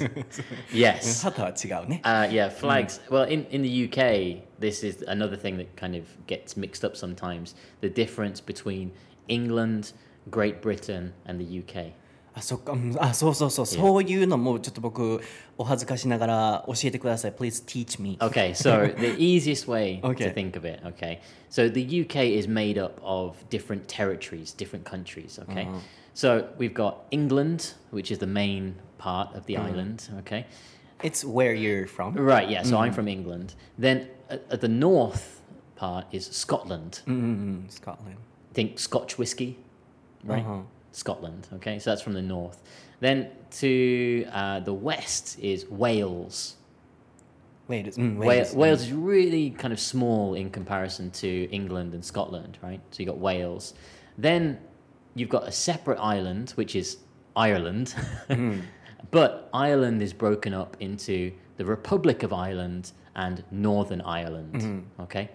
yes. 旗は違うね Uh, yeah, flags. Well, in, in the UK, this is another thing that kind of gets mixed up sometimes. The difference between England, Great Britain, and the UK. あそっかうんあそうそうそうそういうのもちょっと僕お恥ずかしながら教えてください Please teach me Okay, so the easiest way Okay. to think of it, okay. So the UK is made up of different territories, different countries, okay. So we've got England, which is the main part of the island, okay. It's where you're from Right, yeah. So I'm from England. Then at, at the north part is Scotland. うんうんうんスコットラン Think Scotch whiskey, right? Uh-huh. Scotland. Okay, so that's from the north. Then to uh, the west is Wales. Wait, it's, mm, Wales. Wales is really kind of small in comparison to England and Scotland, right? So you've got Wales. Then you've got a separate island, which is Ireland. Mm. but Ireland is broken up into the Republic of Ireland and Northern Ireland. Mm-hmm. Okay,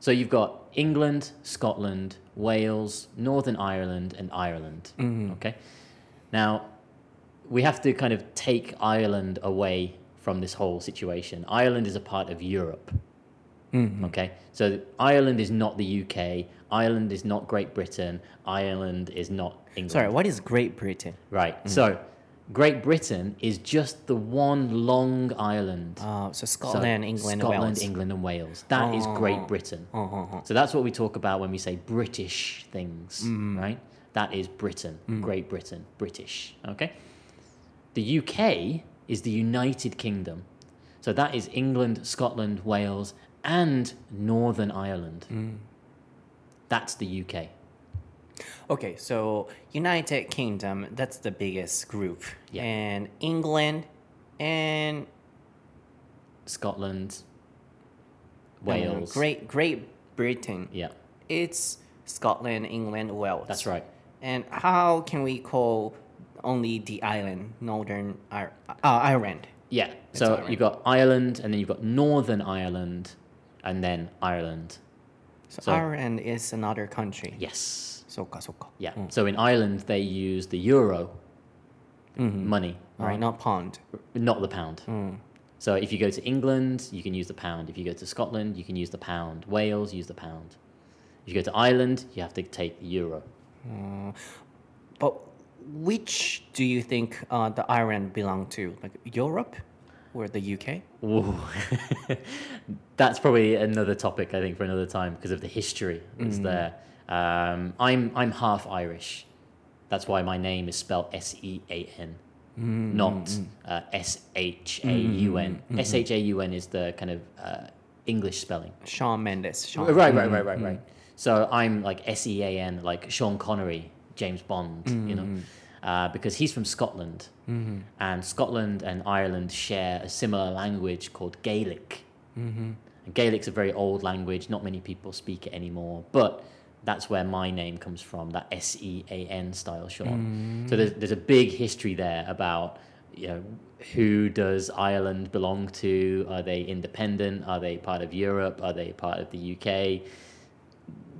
so you've got England, Scotland, Wales, Northern Ireland, and Ireland. Mm-hmm. Okay? Now, we have to kind of take Ireland away from this whole situation. Ireland is a part of Europe. Mm-hmm. Okay, so Ireland is not the UK. Ireland is not Great Britain. Ireland is not England. Sorry what is Great Britain? Right. Mm-hmm. So Great Britain is just the one long island. Uh, so So Scotland, England, Scotland, Wales. England, and Wales. That is Great Britain. Uh-huh. So that's what we talk about when we say British things, Mm. right? That is Britain, Great Britain, British. Okay. The UK is the United Kingdom. So that is England, Scotland, Wales, and Northern Ireland. Mm. That's the UK. Okay, so United Kingdom, that's the biggest group. Yeah. And England and Scotland, Wales. Great Great Britain. Yeah, It's Scotland, England, Wales. that's right. And how can we call only the island Northern Ir- uh, Ireland? Yeah. It's So Ireland. you've got Ireland, and then you've got Northern Ireland, and then Ireland. So, So- Ireland is another country. Yes. そうかそうか。 Yeah. So in Ireland, they use the euro money, Right, right? not pound. Not the pound. So if you go to England, you can use the pound. If you go to Scotland, you can use the pound. Wales, use the pound. If you go to Ireland, you have to take the euro. But which do you think uh, the Ireland belong to? Like Europe or the UK? Ooh. That's probably another topic, I think, for another time because of the history that's there. Um, I'm, I'm half Irish. That's why my name is spelled S E A N, mm, not mm, mm. uh, S H A U N. S H A U N is the kind of uh, English spelling. Shawn Mendes. Sean. Right, right, right, right, right. So I'm like S E A N, like Sean Connery, James Bond, you know, uh, because he's from Scotland, mm-hmm. and Scotland and Ireland share a similar language called Gaelic. Mm-hmm. And Gaelic's a very old language; not many people speak it anymore, but that's where my name comes from, that S E A N style, Sean. So there's there's a big history there about you know who does Ireland belong to? Are they independent? Are they part of Europe? Are they part of the UK?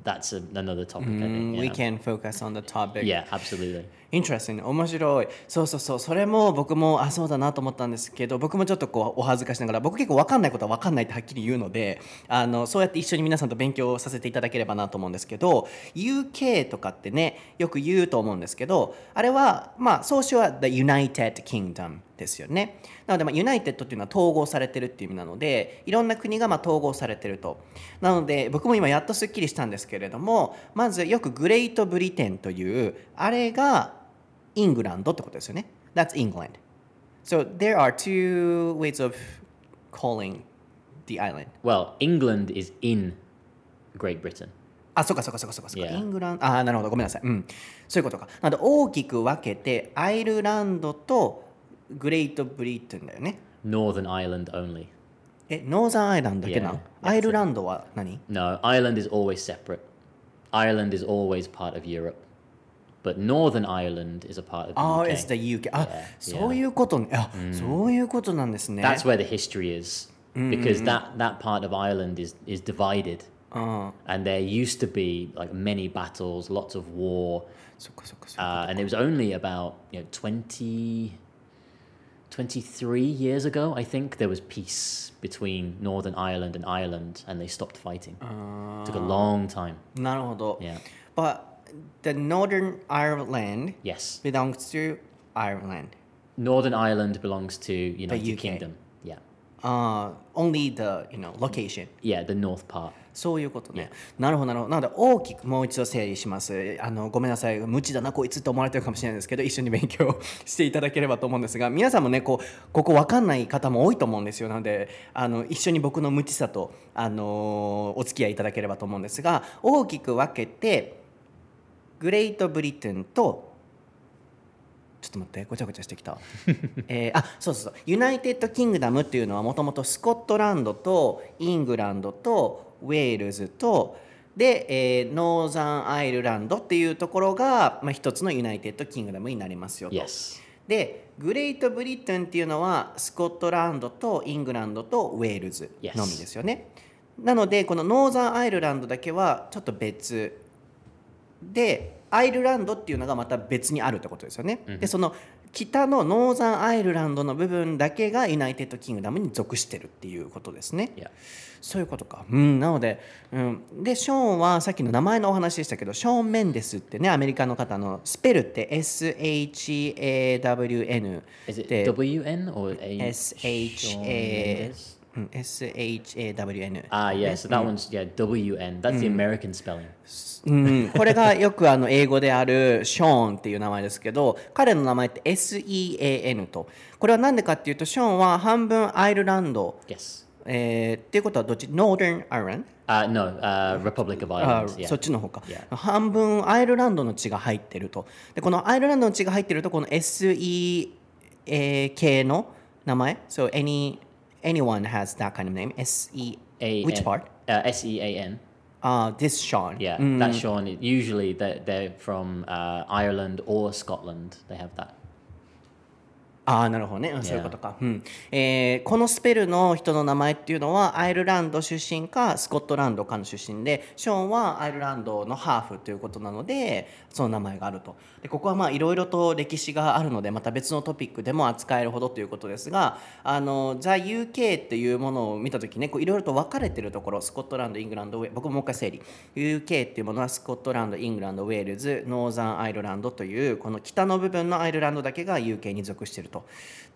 That's a, another topic. I think. Mm, we can focus on the topic. Yeah, absolutely. Interesting 面白い。そうそうそう。それも僕もあそうだなと思ったんですけど僕もちょっとこうお恥ずかしながら僕結構分かんないことは分かんないってはっきり言うのであのそうやって一緒に皆さんと勉強させていただければなと思うんですけど UK とかってねよく言うと思うんですけどあれはまあ総称は The United Kingdom ですよね。なので、まあ、United っていうのは統合されてるっていう意味なのでいろんな国がまあ統合されてると。なので僕も今やっとすっきりしたんですけれどもまずよくグレートブリテンというあれがイングランドってことですよね That's England So there are two ways of calling the island Well, England is in Great Britain. あ、そうかそうかそうかそうかそうか。イングランド、あー、なるほど、ごめんなさい。うん。そういうことか。なので、大きく分けて、アイルランドとグレートブリテンだよね。Northern Ireland only. え、ノーザンアイランドだけなのアイルランドは何 No, Ireland is always separate. Ireland is always part of Europe. But Northern Ireland is a part of the ああ、 UK. it's the UK。あ Yeah,、そういうことね。あ、そういうことなんですね。 That's where the history is. Because that, that part of Ireland is, is divided. あ And there used to be like many battles, lots of war. そっかそっかそっか。 Uh, and it was only about you know 20 23 years ago i think there was peace between northern ireland and ireland and they stopped fighting took a long time なるほど。 yeah But the Northern Ireland yes belongs to Ireland. northern ireland belongs to united UK. kingdom yeah ああ、only the, you know, location. yeah the north part そういうことね。なるほど、なるほど。なので、大きくもう一度整理します。あの、ごめんなさい。無知だな、こいつって思われてるかもしれないですけど、一緒に勉強していただければと思うんですが、皆さんもね、こう、ここ分かんない方も多いと思うんですよ。なので、あの、一緒に僕の無知さと、あのお付き合いいただければと思うんですが、大きく分けて、グレートブリテンと、ちょっと待ってごちゃごちゃしてきた、えーあそうそうそうユナイテッド・キングダムっていうのはもともとスコットランドとイングランドとウェールズとで、えーノーザンアイルランドっていうところが、まあ、一つのユナイテッド・キングダムになりますよと。yes でグレートブリテンっていうのはスコットランドとイングランドとウェールズのみですよね。なのでこのノーザンアイルランドだけはちょっと別でアイルランドっていうのがまた別にあるってことですよね。でその北のノーザンアイルランドの部分だけがユナイテッド・キングダムに属してるっていうことですね。そういうことか。うん、なので、うん、で、ショーンはさっきの名前のお話でしたけど、ショーン・メンデスってね、アメリカの方のスペルって SHAWN で wn or a SHA うん SHAWN。ah yeah so that one's yeah wn that's the american spelling. うん、これがよくあの英語であるショーンっていう名前ですけど彼の名前って SEAN と。これは何でかっていうとショーンは半分アイルランド、yes. えーっていうことはどっち？Northern Ireland? uh no uh republic of あ ireland yeah. そっちの方か、Yeah. 半分アイルランドの血が入ってると。でこのアイルランドの血が入ってるとこの SE 系の名前？So any anyone has that kind of name SE A- which part? uh, s-e-a-n Uh, this Sean Yeah, うん that's Sean. Usually they're, they're from uh, Ireland or Scotland. They have that. ああなるほどね、うんそういうことか、うん。えーこのスペルの人の名前っていうのはアイルランド出身かスコットランドかの出身でショーンはアイルランドのハーフということなのでその名前があると。でここはまあいろいろと歴史があるのでまた別のトピックでも扱えるほどということですがあの The UK っていうものを見た時ねこういろいろと分かれてるところスコットランドイングランドウェー僕ももう一回整理。UK っていうものはスコットランドイングランドウェールズノーザンアイルランドというこの北の部分のアイルランドだけが UK に属していると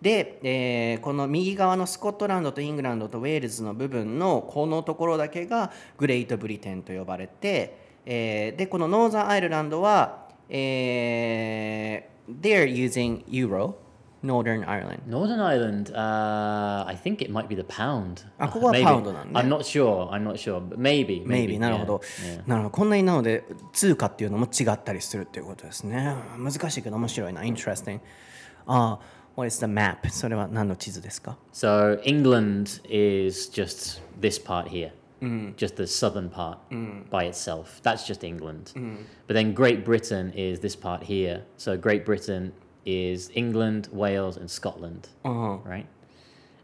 で、えーこの右側のスコットランドとイングランドとウェールズの部分のこのところだけがグレートブリテンと呼ばれて、えーでこのノーザンアイルランドは、えー they're using Euro Northern Ireland Northern Ireland, uh, I think it might be the pound. あここは.パウンドなんね I'm not sure. I'm not sure. But maybe. maybe Maybe. なるほど yeah. なるほどこんなになので通貨っていうのも違ったりするっていうことですね難しいけど面白いな interesting ああ what is the map それは何の地図ですか So England is just this part here. Just the southern part by itself. That's just England. But then Great Britain is this part here. So Great Britain is England, Wales, and Scotland. Right?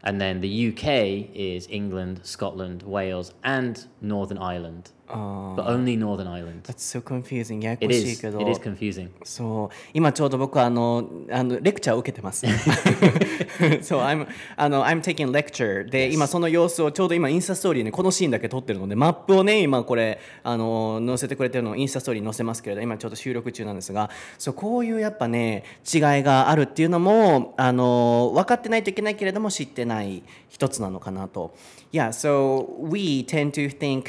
And then the UK is England, Scotland, Wales, and Northern Ireland. あ but only Northern Ireland. That's so confusing. ややこ It しい is. けど。It is. Confusing. そう。今ちょうど僕あのあのレクチャーを受けてます。そう I'm あの I'm taking lecture で、今その様子をちょうど今インスタストーリーにこのシーンだけ撮ってるのでマップをね今これあの載せてくれてるのをインスタストーリーに載せますけれど今ちょうど収録中なんですがそうこういうやっぱね違いがあるっていうのもあの分かってないといけないけれども知ってない一つなのかなと。Yeah so we tend to think、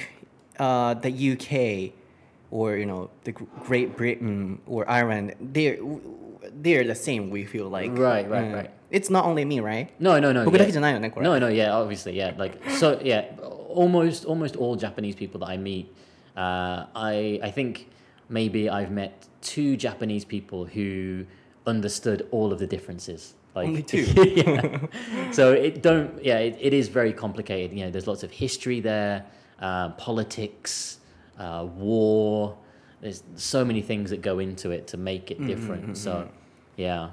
uh, the UK or you know the Great Britain or Ireland, they're they're the same. We feel like right, right, uh, right. It's not only me, right? No, no, no. Yeah. No, no, yeah, obviously, yeah. Like so, yeah. Almost, almost all Japanese people that I meet, uh, I I think maybe I've met two Japanese people who understood all of the differences. Like, Only two. yeah. So it don't. Yeah, it, it is very complicated. You know, there's lots of history there. Uh, politics, uh, war. There's so many things that go into it to make it different. So, yeah.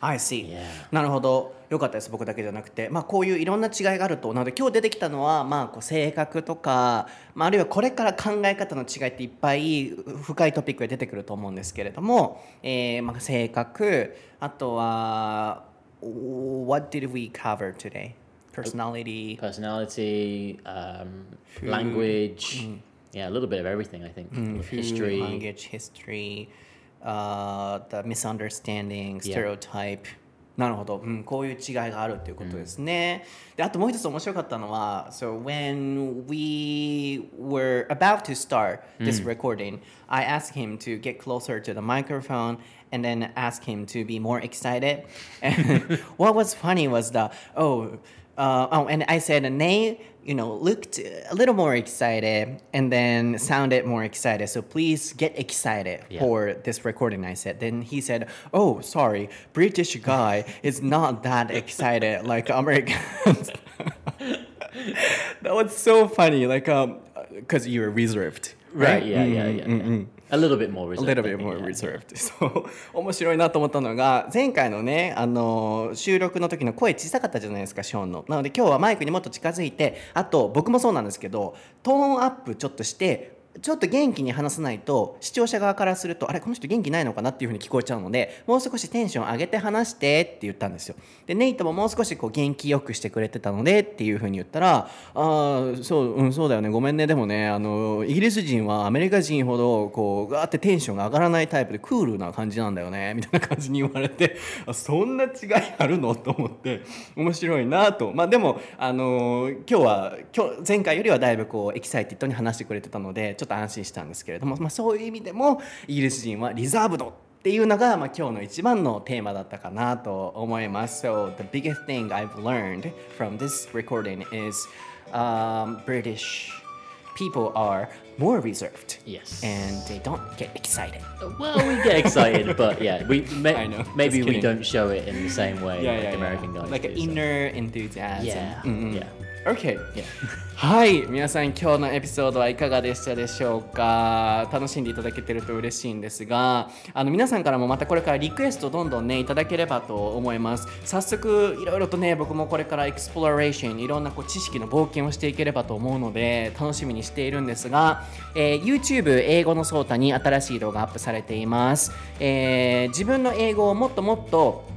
I see. Yeah. なるほど。よかったです。僕だけじゃなくて、まあこういういろんな違いがあると。なので今日出てきたのはまあこう性格とか、まああるいはこれから考え方の違いっていっぱい深いトピックが出てくると思うんですけれども、えー、まあ性格、あとは What did we cover today? Personality. personality, um, language. Yeah, a little bit of everything, I think. food, History. language, history, uh, the misunderstanding, stereotype. なるほど、うん、こういう違いがあるということですね。であともう一つ面白かったのは、so when we were about to start this recording, I asked him to get closer to the microphone and then ask him to be more excited. And what was funny was the oh, uh, oh, and I said, Nate, you know, looked a little more excited and then sounded more excited. So please get excited Yeah. for this recording. I said. Then he said, Oh, sorry, British guy is not that excited like Americans. that was so funny. Like, um, because you were reserved. Right, yeah, yeah, yeah, yeah. A little bit more A reserved. little I bit more reserved. そう面白いなと思ったのが前回のねあの収録の時の声小さかったじゃないですかショーンの。なので今日はマイクにもっと近づいてあと僕もそうなんですけどトーンアップちょっとしてちょっと元気に話さないと視聴者側からするとあれこの人元気ないのかなっていうふうに聞こえちゃうのでもう少しテンション上げて話してって言ったんですよ。でネイトももう少しこう元気よくしてくれてたのでっていうふうに言ったらあーそう、うん、そうだよね。ごめんね。でもねあのイギリス人はアメリカ人ほどこうガーってテンションが上がらないタイプでクールな感じなんだよね。みたいな感じに言われてあそんな違いあるの？と思って面白いなと。まあでもあの今日は今日前回よりはだいぶこうエキサイティッドに話してくれてたのでちょっと安心したんですけれども、まあ、そういう意味でもイギリス人はリザーブドっていうのが、まあ、今日の一番のテーマだったかなと思います。So the biggest thing I've learned from this recording is、um, British people are more reserved Yes. and they don't get excited. Well, we get excited, but yeah, we may, I know, maybe just we kidding. don't show it in the same way like the American guys like do. an so- inner enthusiasm. Yeah, うんうん yeah. Okay. Yeah. はい皆さん今日のエピソードはいかがでしたでしょうか？楽しんでいただけてると嬉しいんですがあの皆さんからもまたこれからリクエストどんどんねいただければと思います早速いろいろとね僕もこれからエクスプロレーションいろんなこう知識の冒険をしていければと思うので楽しみにしているんですが、えー YouTube 英語のソータに新しい動画アップされています、えー自分の英語をもっともっと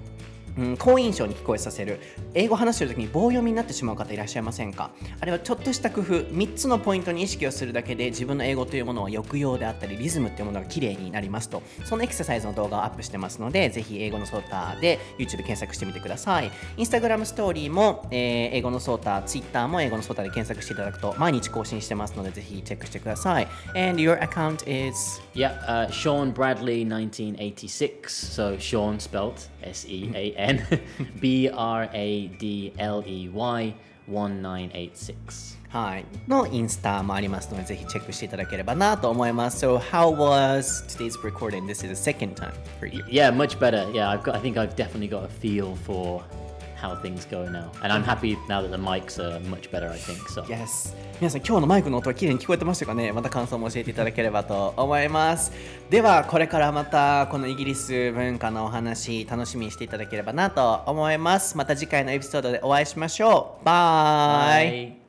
うん、好印象に聞こえさせる。英語話してる時に棒読みになってしまう方いらっしゃいませんか？あれはちょっとした工夫3つのポイントに意識をするだけで自分の英語というものは抑揚であったりリズムっていうものが綺麗になりますと。そのエクササイズの動画をアップしてますのでぜひ英語のソーターで YouTube 検索してみてください。Instagram ストーリーも、えー英語のソーター Twitter も英語のソーターで検索していただくと毎日更新してますのでぜひチェックしてください。And your account is? Yeah, uh, Sean Bradley, 1986. So Sean spelt S E A N B R A D L E Y 1986. はい、のインスタもありますので、ぜひチェックしていただければなと思います。So, how was today's recording? This is the second time for you. Yeah, much better. Yeah, I've got. I think I've definitely got a feel for how things go now, and I'm happy now that the mics are much better. I think so. Yes. 皆さん、今日のマイクの音は綺麗に聞こえてましたかね？また感想も教えていただければと思います。では、これからまたこのイギリス文化のお話、楽しみにしていただければなと思います。また次回のエピソードでお会いしましょう。バイ Bye.